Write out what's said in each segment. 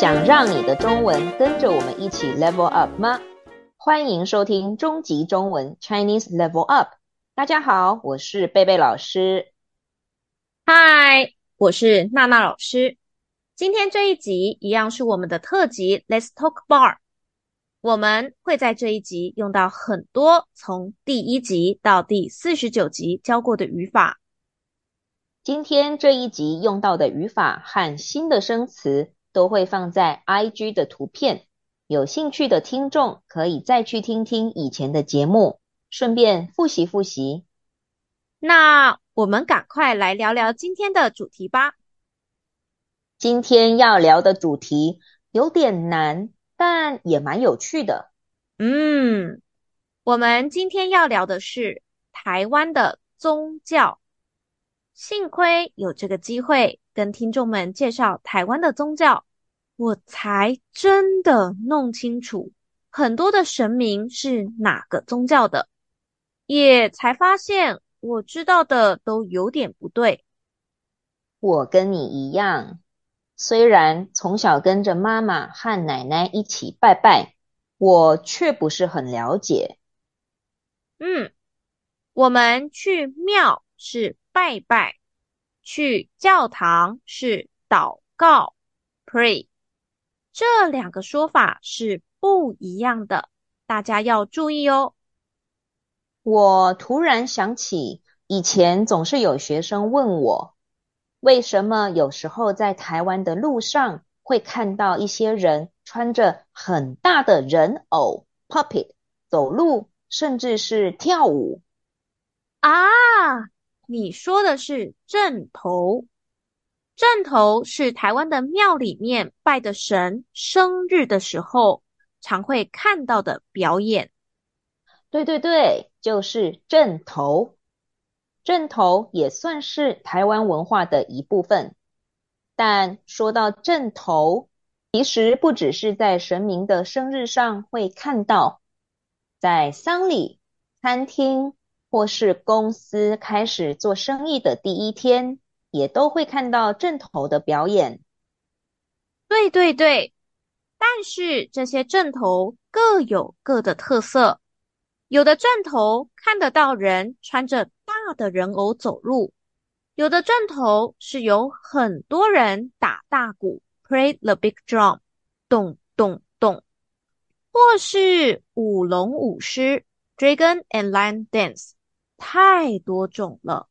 想让你的中文跟着我们一起 level up 吗？欢迎收听终极中文 Chinese Level Up。大家好，我是贝贝老师。嗨，我是娜娜老师。今天这一集一样是我们的特辑 Let's Talk Bar。我们会在这一集用到很多从第一集到第四十九集教过的语法。今天这一集用到的语法和新的生词都会放在 IG 的图片，有兴趣的听众可以再去听听以前的节目，顺便复习复习。那我们赶快来聊聊今天的主题吧。今天要聊的主题有点难。但也蛮有趣的。嗯，我们今天要聊的是台湾的宗教。幸亏有这个机会跟听众们介绍台湾的宗教，我才真的弄清楚很多的神明是哪个宗教的，也才发现我知道的都有点不对。我跟你一样。虽然从小跟着妈妈和奶奶一起拜拜，我却不是很了解。嗯，我们去庙是拜拜，去教堂是祷告 （pray），这两个说法是不一样的，大家要注意哦。我突然想起，以前总是有学生问我。为什么有时候在台湾的路上会看到一些人穿着很大的人偶 puppet 走路，甚至是跳舞？啊，你说的是阵头。阵头是台湾的庙里面拜的神生日的时候常会看到的表演。对对对，就是阵头。阵头也算是台湾文化的一部分，但说到阵头，其实不只是在神明的生日上会看到，在丧礼、餐厅或是公司开始做生意的第一天，也都会看到阵头的表演。对对对，但是这些阵头各有各的特色，有的阵头看得到人穿着大的人偶走路，有的阵头是有很多人打大鼓，play the big drum，咚咚咚，或是舞龙舞狮，dragon and lion dance，太多种了。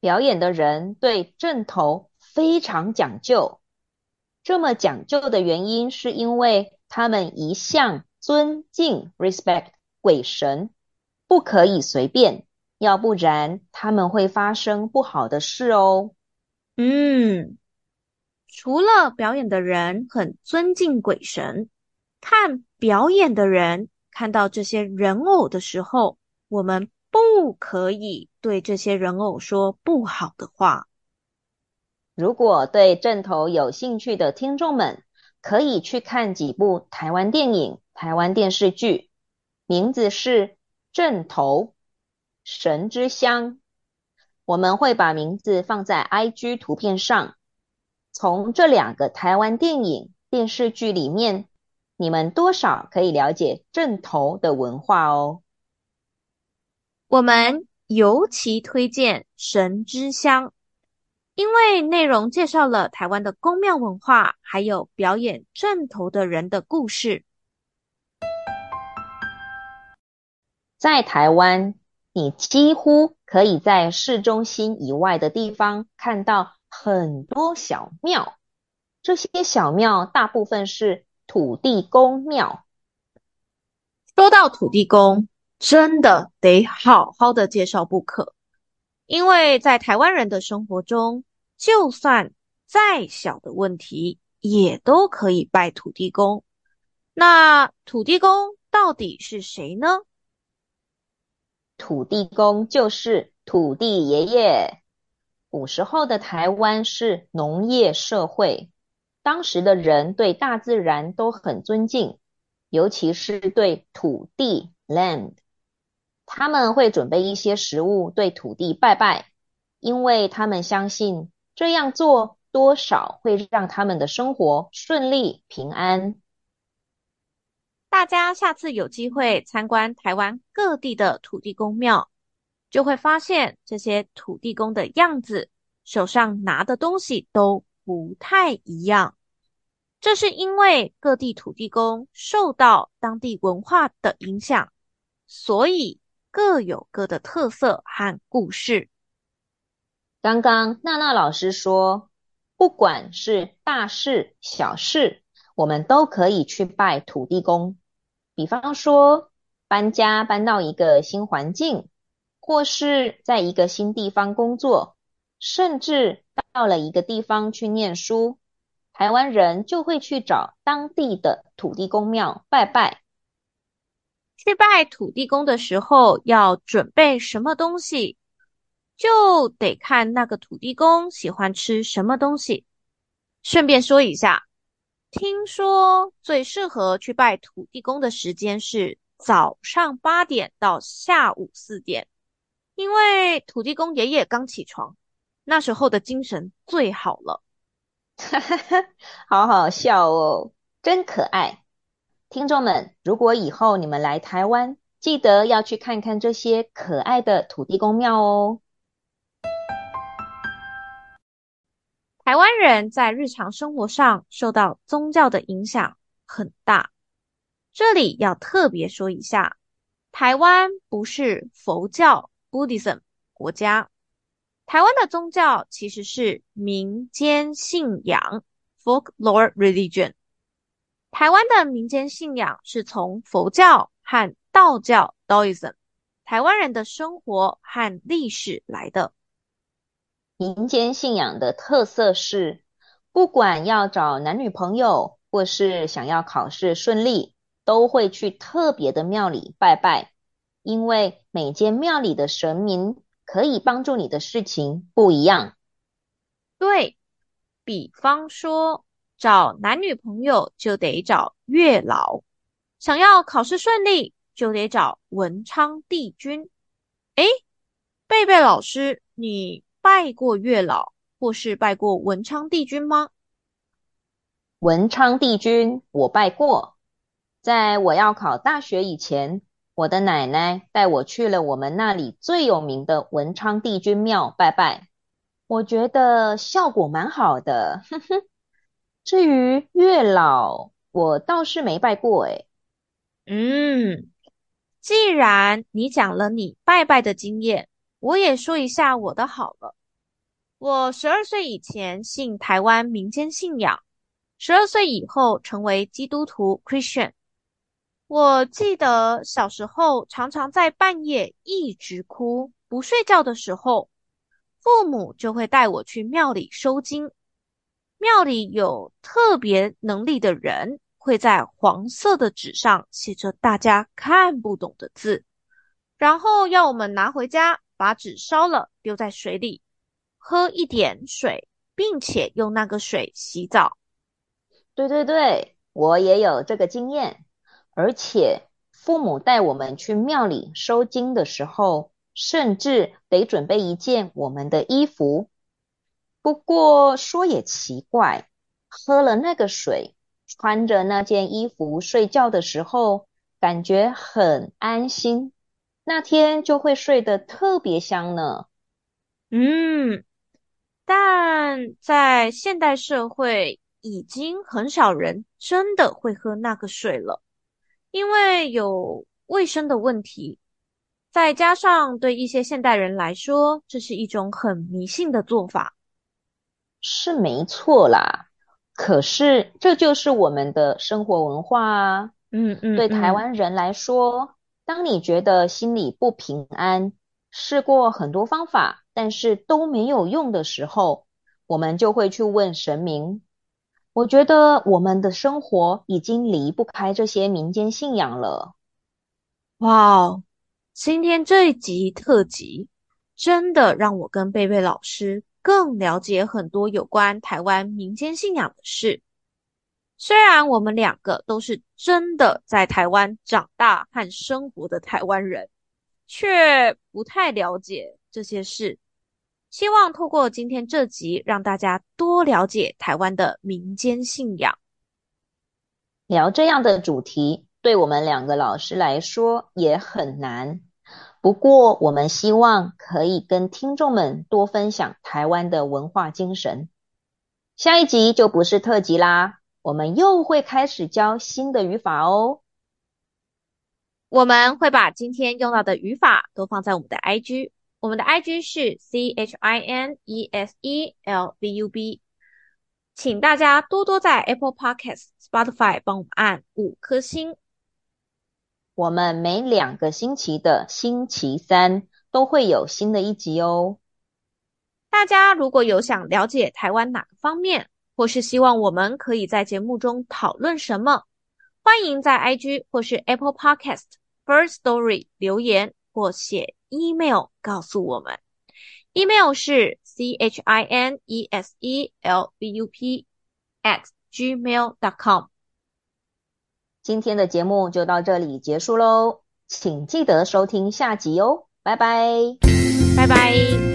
表演的人对阵头非常讲究，这么讲究的原因是因为他们一向尊敬 respect 鬼神，不可以随便。要不然他们会发生不好的事哦。嗯，除了表演的人很尊敬鬼神，看表演的人看到这些人偶的时候，我们不可以对这些人偶说不好的话。如果对阵头有兴趣的听众们，可以去看几部台湾电影、台湾电视剧，名字是《阵头》。神之乡，我们会把名字放在 IG 图片上。从这两个台湾电影、电视剧里面，你们多少可以了解阵头的文化哦。我们尤其推荐神之乡，因为内容介绍了台湾的宫庙文化，还有表演正头的人的故事。在台湾。你几乎可以在市中心以外的地方看到很多小庙，这些小庙大部分是土地公庙。说到土地公，真的得好好的介绍不可，因为在台湾人的生活中，就算再小的问题，也都可以拜土地公。那土地公到底是谁呢？土地公就是土地爷爷。古时候的台湾是农业社会，当时的人对大自然都很尊敬，尤其是对土地 （land）。他们会准备一些食物对土地拜拜，因为他们相信这样做多少会让他们的生活顺利平安。大家下次有机会参观台湾各地的土地公庙，就会发现这些土地公的样子，手上拿的东西都不太一样。这是因为各地土地公受到当地文化的影响，所以各有各的特色和故事。刚刚娜娜老师说，不管是大事小事，我们都可以去拜土地公。比方说，搬家搬到一个新环境，或是在一个新地方工作，甚至到了一个地方去念书，台湾人就会去找当地的土地公庙拜拜。去拜土地公的时候要准备什么东西，就得看那个土地公喜欢吃什么东西。顺便说一下。听说最适合去拜土地公的时间是早上八点到下午四点，因为土地公爷爷刚起床，那时候的精神最好了。哈哈哈，好好笑哦，真可爱。听众们，如果以后你们来台湾，记得要去看看这些可爱的土地公庙哦。台湾人在日常生活上受到宗教的影响很大。这里要特别说一下，台湾不是佛教 （Buddhism） 国家，台湾的宗教其实是民间信仰 （Folklore Religion）。台湾的民间信仰是从佛教和道教 （Daoism） 台湾人的生活和历史来的。民间信仰的特色是，不管要找男女朋友，或是想要考试顺利，都会去特别的庙里拜拜，因为每间庙里的神明可以帮助你的事情不一样。对，比方说，找男女朋友就得找月老，想要考试顺利就得找文昌帝君。诶，贝贝老师，你拜过月老或是拜过文昌帝君吗？文昌帝君我拜过，在我要考大学以前，我的奶奶带我去了我们那里最有名的文昌帝君庙拜拜，我觉得效果蛮好的。哼哼，至于月老，我倒是没拜过诶。嗯，既然你讲了你拜拜的经验。我也说一下我的好了。我十二岁以前信台湾民间信仰，十二岁以后成为基督徒 Christian。我记得小时候常常在半夜一直哭，不睡觉的时候，父母就会带我去庙里收经。庙里有特别能力的人，会在黄色的纸上写着大家看不懂的字，然后要我们拿回家。把纸烧了，丢在水里，喝一点水，并且用那个水洗澡。对对对，我也有这个经验。而且父母带我们去庙里收经的时候，甚至得准备一件我们的衣服。不过说也奇怪，喝了那个水，穿着那件衣服睡觉的时候，感觉很安心。那天就会睡得特别香呢。嗯，但在现代社会，已经很少人真的会喝那个水了，因为有卫生的问题，再加上对一些现代人来说，这是一种很迷信的做法。是没错啦，可是这就是我们的生活文化啊。嗯嗯，对台湾人来说。当你觉得心里不平安，试过很多方法，但是都没有用的时候，我们就会去问神明。我觉得我们的生活已经离不开这些民间信仰了。哇哦，今天这一集特辑，真的让我跟贝贝老师更了解很多有关台湾民间信仰的事。虽然我们两个都是真的在台湾长大和生活的台湾人，却不太了解这些事。希望透过今天这集，让大家多了解台湾的民间信仰。聊这样的主题，对我们两个老师来说也很难。不过，我们希望可以跟听众们多分享台湾的文化精神。下一集就不是特辑啦，我们又会开始教新的语法哦。我们会把今天用到的语法都放在我们的 IG，我们的 IG 是 C H I N E S E L V U B，请大家多多在 Apple Podcast、Spotify 帮我们按五颗星。我们每两个星期的星期三都会有新的一集哦。大家如果有想了解台湾哪个方面，或是希望我们可以在节目中讨论什么，欢迎在 IG 或是 Apple Podcast First Story 留言或写 email 告诉我们，email 是 c h i n e s e l v u p at gmail dot com。今天的节目就到这里结束喽，请记得收听下集哦，拜拜，拜拜。